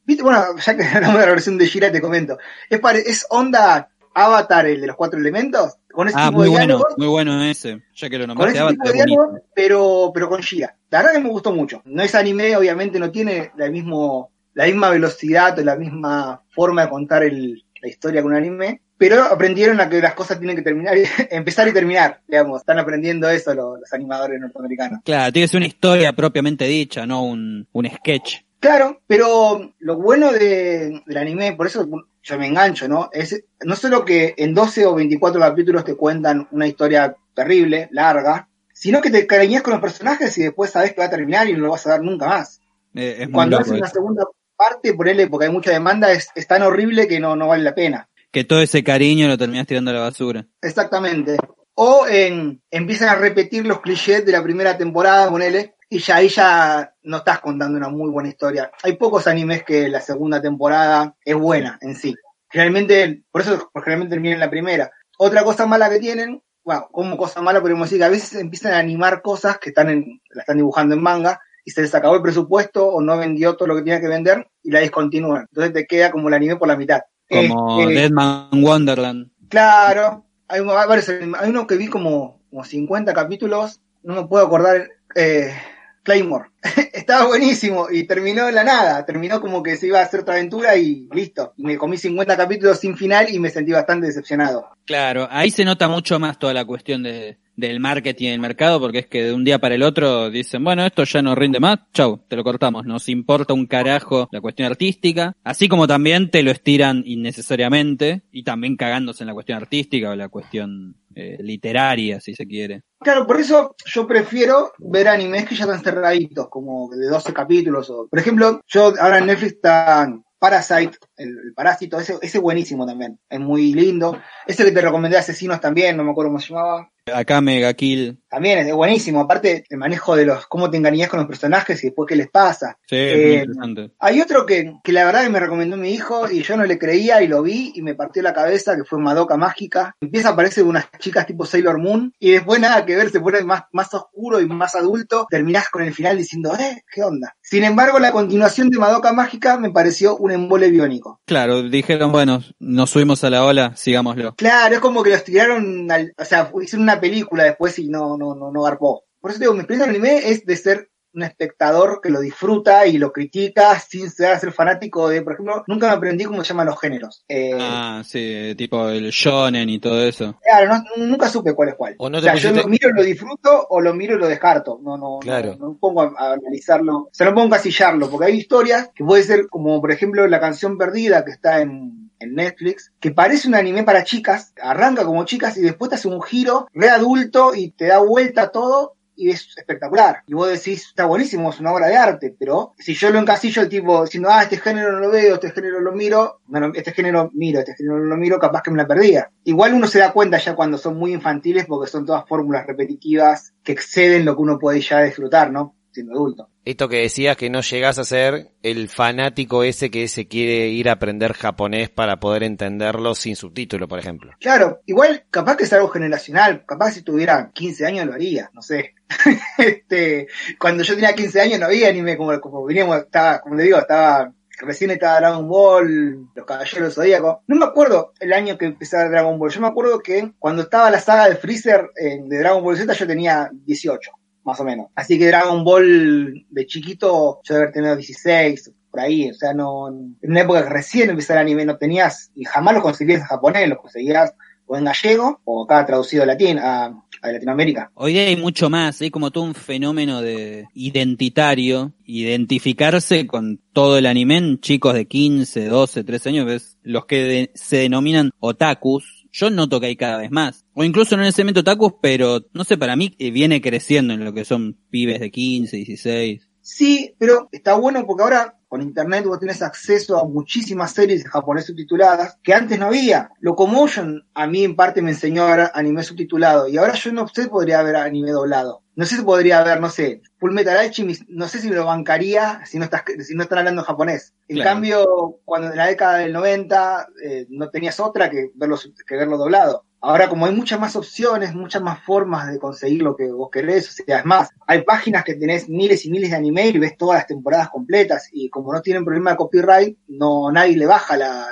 ¿viste? Bueno, ya que hablamos de la versión de Shira, te comento. Es, es onda Avatar, el de los cuatro elementos, con ese Ah, tipo muy de bueno, muy bueno ese. Ya que lo con nombraste, ese tipo Avatar de diálogos, pero, pero con Shira. La verdad que me gustó mucho. No es anime, obviamente no tiene la, mismo, la misma velocidad o la misma forma de contar el- la historia con un anime, pero aprendieron a que las cosas tienen que terminar, y- empezar y terminar, digamos. Están aprendiendo eso los, los animadores norteamericanos. Claro, tiene que ser una historia propiamente dicha, no un, un sketch. Claro, pero lo bueno de, del anime, por eso yo me engancho, ¿no? Es no solo que en 12 o 24 capítulos te cuentan una historia terrible, larga, sino que te cariñas con los personajes y después sabes que va a terminar y no lo vas a dar nunca más. Eh, es Cuando haces una segunda parte, ponele, porque hay mucha demanda, es, es tan horrible que no, no vale la pena. Que todo ese cariño lo terminas tirando a la basura. Exactamente. O en, empiezan a repetir los clichés de la primera temporada, ponele, y ya ahí ya no estás contando una muy buena historia. Hay pocos animes que la segunda temporada es buena en sí. Generalmente, por eso generalmente terminan la primera. Otra cosa mala que tienen, bueno, como cosa mala podemos decir que a veces empiezan a animar cosas que están en, la están dibujando en manga y se les acabó el presupuesto o no vendió todo lo que tenía que vender y la descontinúan. Entonces te queda como el anime por la mitad. Como Este, Deadman Wonderland. Claro, hay, hay varios, hay uno que vi como, como 50 capítulos, no me puedo acordar, eh, Claymore. Estaba buenísimo y terminó en la nada, terminó como que se iba a hacer otra aventura y listo. Me comí 50 capítulos sin final y me sentí bastante decepcionado. Claro, ahí se nota mucho más toda la cuestión de, del marketing y el mercado, porque es que de un día para el otro dicen, bueno, esto ya no rinde más, chau, te lo cortamos, nos importa un carajo la cuestión artística, así como también te lo estiran innecesariamente, y también cagándose en la cuestión artística o la cuestión eh, literaria, si se quiere. Claro, por eso yo prefiero ver animes que ya están cerraditos, como de 12 capítulos. O, por ejemplo, yo ahora en Netflix está Parasite, el, el parásito, ese, ese buenísimo también, es muy lindo. Ese que te recomendé, Asesinos también, no me acuerdo cómo se llamaba. Acá Mega Kill. También es buenísimo, aparte el manejo de los, cómo te engañas con los personajes y después qué les pasa. Sí, muy Eh, interesante. Hay otro que, que la verdad que me recomendó mi hijo y yo no le creía y lo vi y me partió la cabeza, que fue Madoka Mágica. Empieza a aparecer unas chicas tipo Sailor Moon y después nada que ver, se pone más, más oscuro y más adulto. Terminás con el final diciendo, eh, ¿qué onda? Sin embargo, la continuación de Madoka Mágica me pareció un embole biónico. Claro, dijeron, bueno, nos subimos a la ola, sigámoslo. Claro, es como que los tiraron, al, o sea, hicieron una película después y no, no, no, no garpó. Por eso digo, mi experiencia en el anime es de ser un espectador que lo disfruta y lo critica sin ser, ser fanático de, por ejemplo, nunca me aprendí cómo se llaman los géneros. Eh, Ah, sí, tipo el shonen y todo eso. Claro, no- nunca supe cuál es cuál. O no O sea, yo lo miro y lo disfruto o lo miro y lo descarto. No, no, Claro. no, no pongo a, a analizarlo. O sea, no pongo a encasillarlo, porque hay historias que puede ser como, por ejemplo, la canción perdida que está en, en Netflix, que parece un anime para chicas, arranca como chicas y después te hace un giro re adulto y te da vuelta todo y es espectacular. Y vos decís, está buenísimo, es una obra de arte, pero si yo lo encasillo el tipo diciendo, ah, este género no lo veo, este género lo miro, bueno, este género miro, este género no lo miro, capaz que me la perdía. Igual uno se da cuenta ya cuando son muy infantiles porque son todas fórmulas repetitivas que exceden lo que uno puede ya disfrutar, ¿no? Siendo adulto. Esto que decías que no llegas a ser el fanático ese que se quiere ir a aprender japonés para poder entenderlo sin subtítulo, por ejemplo. Claro, igual capaz que es algo generacional, capaz si tuviera 15 años lo haría, no sé. este, cuando yo tenía 15 años no había anime como, como veníamos, estaba, como le digo, estaba, recién estaba Dragon Ball, Los Caballeros del Zodíaco. No me acuerdo el año que empecé a ver Dragon Ball, yo me acuerdo que cuando estaba la saga de Freezer eh, de Dragon Ball Z yo tenía 18, más o menos. Así que Dragon Ball de chiquito yo debe haber tenido 16, por ahí, o sea, no, en una época que recién empecé el anime no tenías, y jamás lo conseguías en japonés, lo conseguías o en gallego o acá traducido a latín, a, a Latinoamérica. Hoy hay mucho más, hay como todo un fenómeno de identitario, identificarse con todo el anime chicos de 15, 12, 13 años, ves los que de- se denominan otakus. Yo noto que hay cada vez más. O incluso no necesariamente otakus, pero no sé, para mí eh, viene creciendo en lo que son pibes de 15, 16. Sí, pero está bueno porque ahora con internet vos tenés acceso a muchísimas series japonesas subtituladas que antes no había. Locomotion a mí en parte me enseñó a ver anime subtitulado y ahora yo no sé podría ver anime doblado. No sé si podría ver, no sé, Full Metal Alchemist, no sé si me lo bancaría si no estás si no están hablando japonés. En Claro. cambio, cuando en la década del 90 eh, no tenías otra que verlo que verlo doblado. Ahora como hay muchas más opciones, muchas más formas de conseguir lo que vos querés, o sea, es más, hay páginas que tenés miles y miles de anime y ves todas las temporadas completas y como no tienen problema de copyright, no nadie le baja la,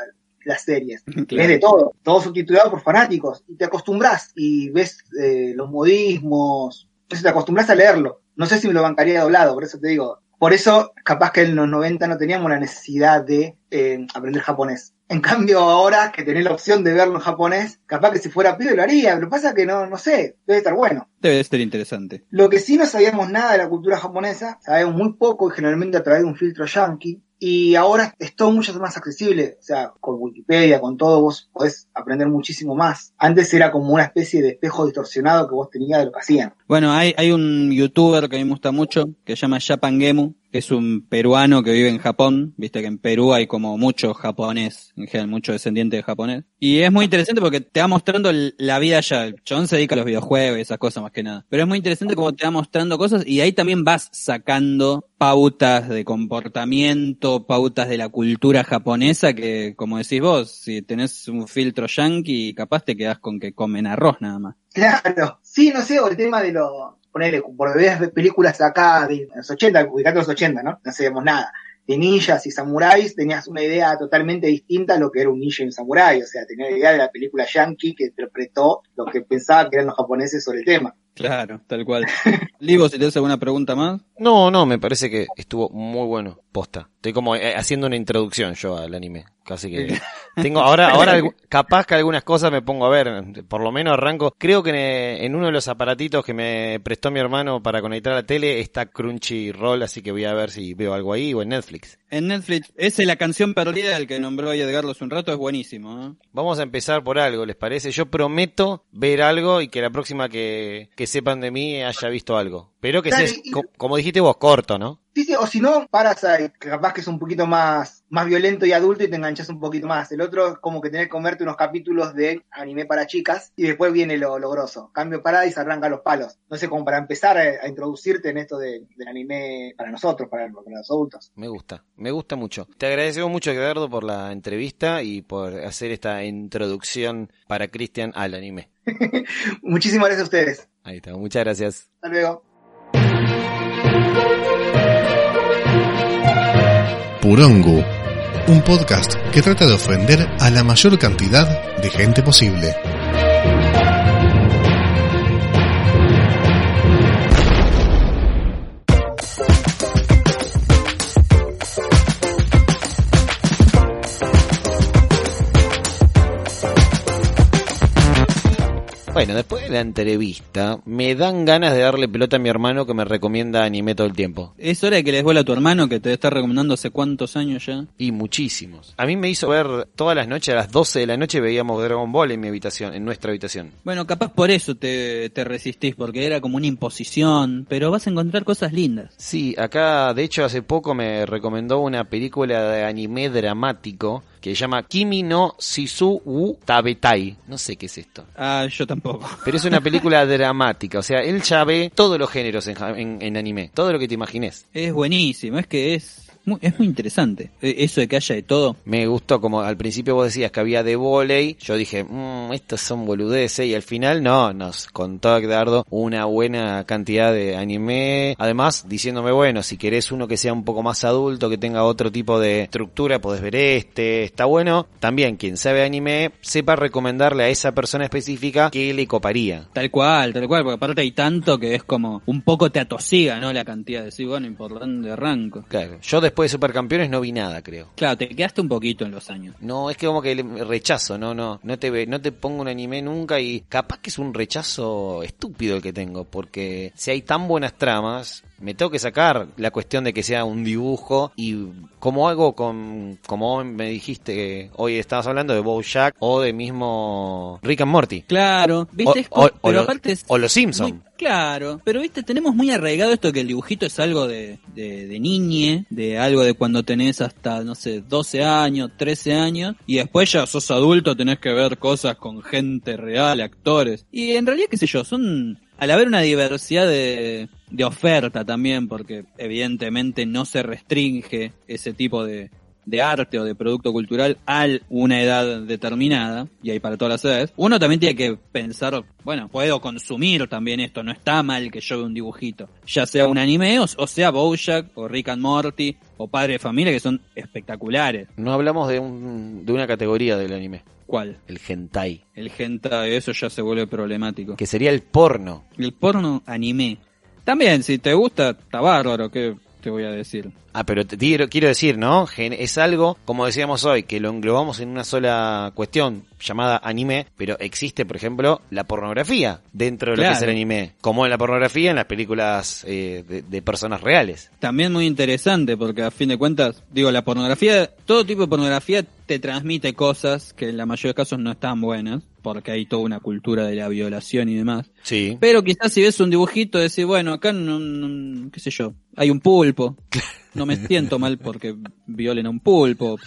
las series. Ves de todo, todo subtitulado por fanáticos y te acostumbras y ves eh, los modismos, entonces te acostumbras a leerlo. No sé si me lo bancaría doblado, por eso te digo. Por eso, capaz que en los 90 no teníamos la necesidad de eh, aprender japonés. En cambio, ahora que tenés la opción de verlo en japonés, capaz que si fuera pibe lo haría, pero pasa que no, no sé, debe estar bueno. Debe ser interesante. Lo que sí no sabíamos nada de la cultura japonesa, sabemos muy poco y generalmente a través de un filtro yankee. Y ahora es todo mucho más accesible, o sea, con Wikipedia, con todo, vos podés aprender muchísimo más. Antes era como una especie de espejo distorsionado que vos tenías de lo que hacían. Bueno, hay, hay un youtuber que a mí me gusta mucho, que se llama Japan Gemu, que es un peruano que vive en Japón. Viste que en Perú hay como mucho japonés, en general, mucho descendiente de japonés. Y es muy interesante porque te va mostrando la vida allá. El chabón se dedica a los videojuegos y esas cosas más que nada. Pero es muy interesante como te va mostrando cosas y ahí también vas sacando pautas de comportamiento, pautas de la cultura japonesa que, como decís vos, si tenés un filtro yankee, capaz te quedás con que comen arroz nada más. Claro, sí, no sé, o el tema de los, ponele, por ver películas acá de los 80, ubicate los 80, ¿no? No sabíamos nada. De ninjas y samuráis tenías una idea totalmente distinta a lo que era un ninja y un samurái, o sea, tenía la idea de la película yankee que interpretó lo que pensaba que eran los japoneses sobre el tema. Claro, tal cual. Livo, si tenés alguna pregunta más. No, no, me parece que estuvo muy bueno, posta. Estoy como eh, haciendo una introducción yo al anime, casi que tengo ahora ahora capaz que algunas cosas me pongo a ver, por lo menos arranco. Creo que en, uno de los aparatitos que me prestó mi hermano para conectar a la tele está Crunchyroll, así que voy a ver si veo algo ahí o en Netflix. En Netflix, ese la canción perdida, el que nombró ahí Edgardo hace un rato, es buenísimo. ¿eh? Vamos a empezar por algo, ¿les parece? Yo prometo ver algo y que la próxima que, que sepan de mí haya visto algo. Pero que Dale, sea, y- co- como dijiste vos, corto, ¿no? Sí, sí, o si no, Parasite, que capaz que es un poquito más, más violento y adulto y te enganchas un poquito más. El otro es como que tenés que comerte unos capítulos de anime para chicas y después viene lo, lo grosso. Cambio Paradise arranca los palos. No sé, como para empezar a, a introducirte en esto de- del anime para nosotros, para, para los adultos. Me gusta, me gusta mucho. Te agradecemos mucho, Eduardo, por la entrevista y por hacer esta introducción para Cristian al anime. Muchísimas gracias a ustedes. Ahí está, muchas gracias. Hasta luego. Purongu, un podcast que trata de ofender a la mayor cantidad de gente posible. Bueno, después de la entrevista, me dan ganas de darle pelota a mi hermano que me recomienda anime todo el tiempo. Es hora de que les vuela a tu hermano que te está recomendando hace cuántos años ya. Y muchísimos. A mí me hizo ver todas las noches, a las 12 de la noche veíamos Dragon Ball en mi habitación, en nuestra habitación. Bueno, capaz por eso te, te resistís, porque era como una imposición, pero vas a encontrar cosas lindas. Sí, acá de hecho hace poco me recomendó una película de anime dramático que se llama Kimi no Shizu wu Tabetai. No sé qué es esto. Ah, yo tampoco. Pero es una película dramática, o sea, él ya ve todos los géneros en, en- en anime, todo lo que te imagines. Es buenísimo, es que es muy, es muy interesante. E- Eso de que haya de todo. Me gustó, como al principio vos decías que había de volei, yo dije, mmm, estos son boludeces, y al final no, nos contó Edgardo una buena cantidad de anime, además diciéndome, bueno, si querés uno que sea un poco más adulto, que tenga otro tipo de estructura, podés ver este, está bueno. También quien sabe anime, sepa recomendarle a esa persona específica que le coparía. Tal cual, tal cual, porque aparte hay tanto que es como un poco te atosiga, ¿no? La cantidad de decir, bueno, importante arranco. Claro, yo después de Supercampeones no vi nada, creo. Claro, te quedaste un poquito en los años. No, es que como que rechazo, no, no, no te ve, no te pongo un anime nunca y capaz que es un rechazo estúpido el que tengo, porque si hay tan buenas tramas, me tengo que sacar la cuestión de que sea un dibujo y como algo con, como me dijiste, hoy estabas hablando de Bojack o de mismo Rick and Morty. Claro, viste, O- pero aparte es o los Simpson. muy- claro, pero viste, tenemos muy arraigado esto que el dibujito es algo de, de, de niñe, de algo de cuando tenés hasta, no sé, 12 años, 13 años, y después ya sos adulto, tenés que ver cosas con gente real, actores. Y en realidad, qué sé yo, son, al haber una diversidad de, de oferta también, porque evidentemente no se restringe ese tipo de, de arte o de producto cultural a una edad determinada, y hay para todas las edades, uno también tiene que pensar, bueno, puedo consumir también esto, no está mal que yo vea un dibujito, ya sea un anime o, o sea Bojack o Rick and Morty o Padre de Familia que son espectaculares. No hablamos de, un, de una categoría del anime, ¿Cuál? el hentai, El hentai, eso ya se vuelve problemático. que sería el porno. El porno anime. También, si te gusta, está bárbaro, ¿qué te voy a decir? Ah, pero te quiero, quiero decir, ¿no? Gen- Es algo, como decíamos hoy, que lo englobamos en una sola cuestión llamada anime, pero existe, por ejemplo, la pornografía dentro de lo que es el anime, como en la pornografía en las películas eh, de, de personas reales. También muy interesante porque a fin de cuentas, digo, la pornografía, todo tipo de pornografía te transmite cosas que en la mayoría de casos no están buenas, porque hay toda una cultura de la violación y demás. Sí. Pero quizás si ves un dibujito, decís, bueno, acá no, no- qué sé yo, hay un pulpo. No me siento mal porque violen a un pulpo.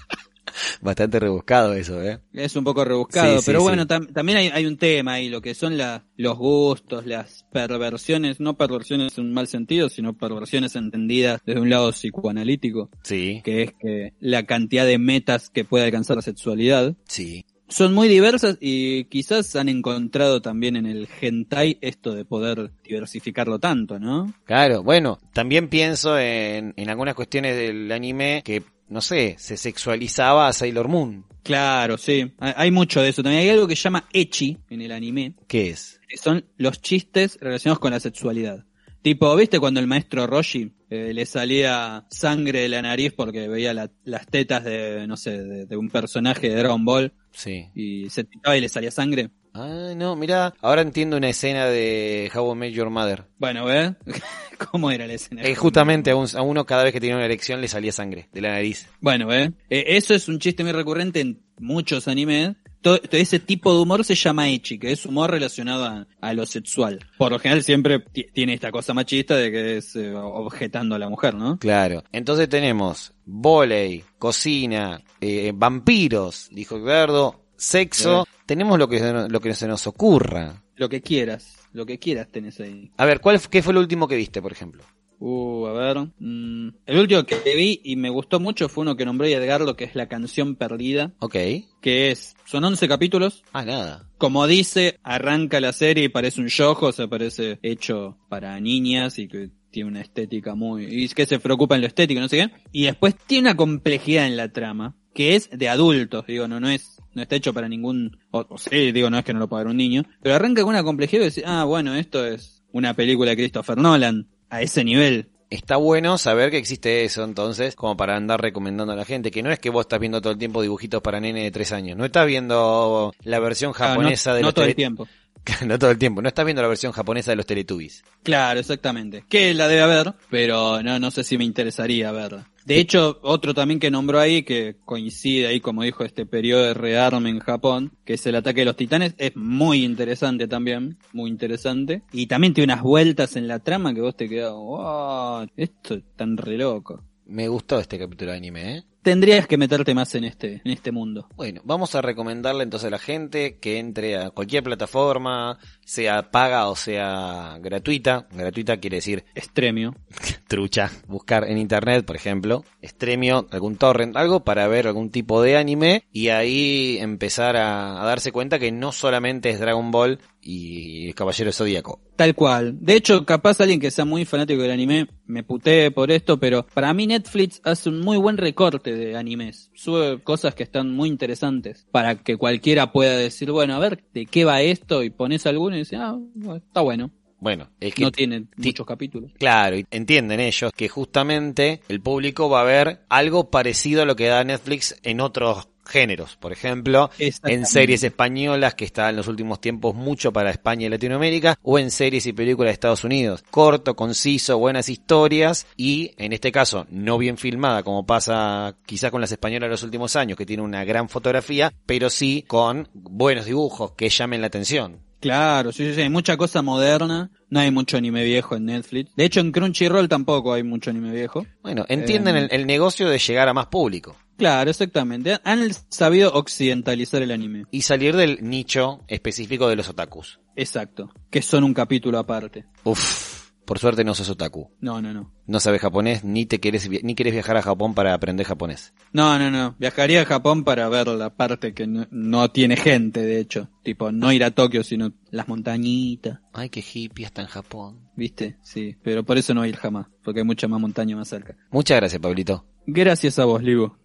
Bastante rebuscado eso, ¿eh? Es un poco rebuscado, Sí, sí, pero sí. bueno, tam- también hay, hay un tema ahí, lo que son la, los gustos, las perversiones, no perversiones en un mal sentido, sino perversiones entendidas desde un lado psicoanalítico, Sí, que es que la cantidad de metas que puede alcanzar la sexualidad sí. Son muy diversas y quizás han encontrado también en el hentai esto de poder diversificarlo tanto, ¿no? Claro, bueno, también pienso en, en algunas cuestiones del anime que, no sé, se sexualizaba a Sailor Moon. Claro, sí, hay mucho de eso. También hay algo que se llama echi en el anime, ¿Qué es? que son los chistes relacionados con la sexualidad. Tipo, ¿viste cuando el maestro Roshi eh, le salía sangre de la nariz porque veía la- las tetas de, no sé, de, de un personaje de Dragon Ball Sí. y se picaba y le salía sangre? Ah, no, mira, ahora entiendo una escena de How I Met Your Mother. Bueno, ¿ves? ¿Cómo era la escena? Eh, justamente a, un- a uno cada vez que tenía una erección le salía sangre de la nariz. Bueno, ¿ves? Eh, eso es un chiste muy recurrente en muchos animes. Todo, todo ese tipo de humor se llama echi, que es humor relacionado a, a lo sexual. Por lo general siempre ti- tiene esta cosa machista de que es eh, objetando a la mujer, ¿no? Claro. Entonces tenemos volei, cocina, eh, vampiros, dijo Eduardo, sexo. Tenemos lo que, se- lo que se nos ocurra. Lo que quieras, lo que quieras tenés ahí. A ver, ¿cuál, ¿qué fue lo último que viste, por ejemplo? Uh, a ver. mm, el último que vi y me gustó mucho fue uno que nombré Edgardo, que es La canción perdida, Ok. que es, son 11 capítulos. Ah, nada. Como dice, arranca la serie y parece un yojo, o sea, parece hecho para niñas y que tiene una estética muy... y que se preocupa en lo estético, no sé qué. Y después tiene una complejidad en la trama, que es de adultos, digo, no, no es... No está hecho para ningún... O, o sí, digo, no es que no lo pueda ver un niño. Pero arranca con una complejidad y decís, ah, bueno, esto es una película de Christopher Nolan. A ese nivel. Está bueno saber que existe eso entonces, como para andar recomendando a la gente, que no es que vos estás viendo todo el tiempo dibujitos para nene de tres años, no estás viendo la versión Ah, no- japonesa de no los todo el tiempo. no todo el tiempo, no estás viendo la versión japonesa de los Teletubbies. Claro, exactamente. Que la debe haber, pero no, no sé si me interesaría verla. De hecho, otro también que nombró ahí, que coincide ahí, como dijo, este periodo de rearme en Japón, que es el ataque de los titanes, es muy interesante también, muy interesante. Y también tiene unas vueltas en la trama que vos te quedas, wow, esto es tan re loco. Me gustó este capítulo de anime, ¿eh? Tendrías que meterte más en este, en este mundo. Bueno, vamos a recomendarle entonces a la gente que entre a cualquier plataforma, sea paga o sea gratuita. Gratuita quiere decir Extremio. trucha. Buscar en internet, por ejemplo, Stremio, algún torrent, algo para ver algún tipo de anime y ahí empezar a, a darse cuenta que no solamente es Dragon Ball y el Caballero Zodíaco. Tal cual. De hecho, capaz alguien que sea muy fanático del anime me putee por esto, pero para mí Netflix hace un muy buen recorte de animes. Sube cosas que están muy interesantes para que cualquiera pueda decir, bueno, a ver, ¿de qué va esto? Y pones alguno y dices, ah, bueno, está bueno. Bueno, es que no tiene muchos capítulos. Claro, y entienden ellos que justamente el público va a ver algo parecido a lo que da Netflix en otros géneros. Por ejemplo, en series españolas que está en los últimos tiempos mucho para España y Latinoamérica, o en series y películas de Estados Unidos. Corto, conciso, buenas historias y, en este caso, no bien filmada como pasa quizás con las españolas de los últimos años, que tiene una gran fotografía, pero sí con buenos dibujos que llamen la atención. Claro, sí, sí, sí, hay mucha cosa moderna. No hay mucho anime viejo en Netflix. De hecho, en Crunchyroll tampoco hay mucho anime viejo. Bueno, entienden Eh, el, el negocio de llegar a más público Claro, exactamente. Han sabido occidentalizar el anime. y salir del nicho específico de los otakus. Exacto. Que son un capítulo aparte. Uf, por suerte no sos otaku. No, no, no. No sabes japonés, ni te querés, ni querés viajar a Japón para aprender japonés. No, no, no. Viajaría a Japón para ver la parte que no, no tiene gente, de hecho. Tipo, no ir a Tokio, sino las montañitas. Ay, qué hippie está en Japón. ¿Viste? Sí. Pero por eso no ir jamás. Porque hay mucha más montaña más cerca. Muchas gracias, Pablito. Gracias a vos, Livo.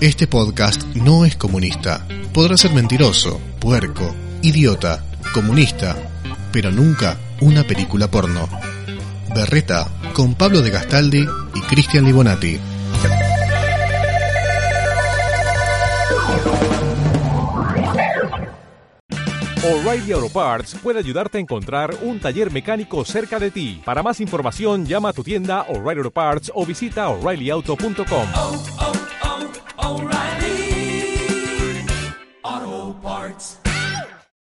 Este podcast no es comunista. Podrá ser mentiroso, puerco, idiota, comunista, pero nunca una película porno. Berreta con Pablo de Gastaldi y Cristian Libonati. O'Reilly Auto Parts puede ayudarte a encontrar un taller mecánico cerca de ti. Para más información, llama a tu tienda O'Reilly Auto Parts o visita oreillyauto.com.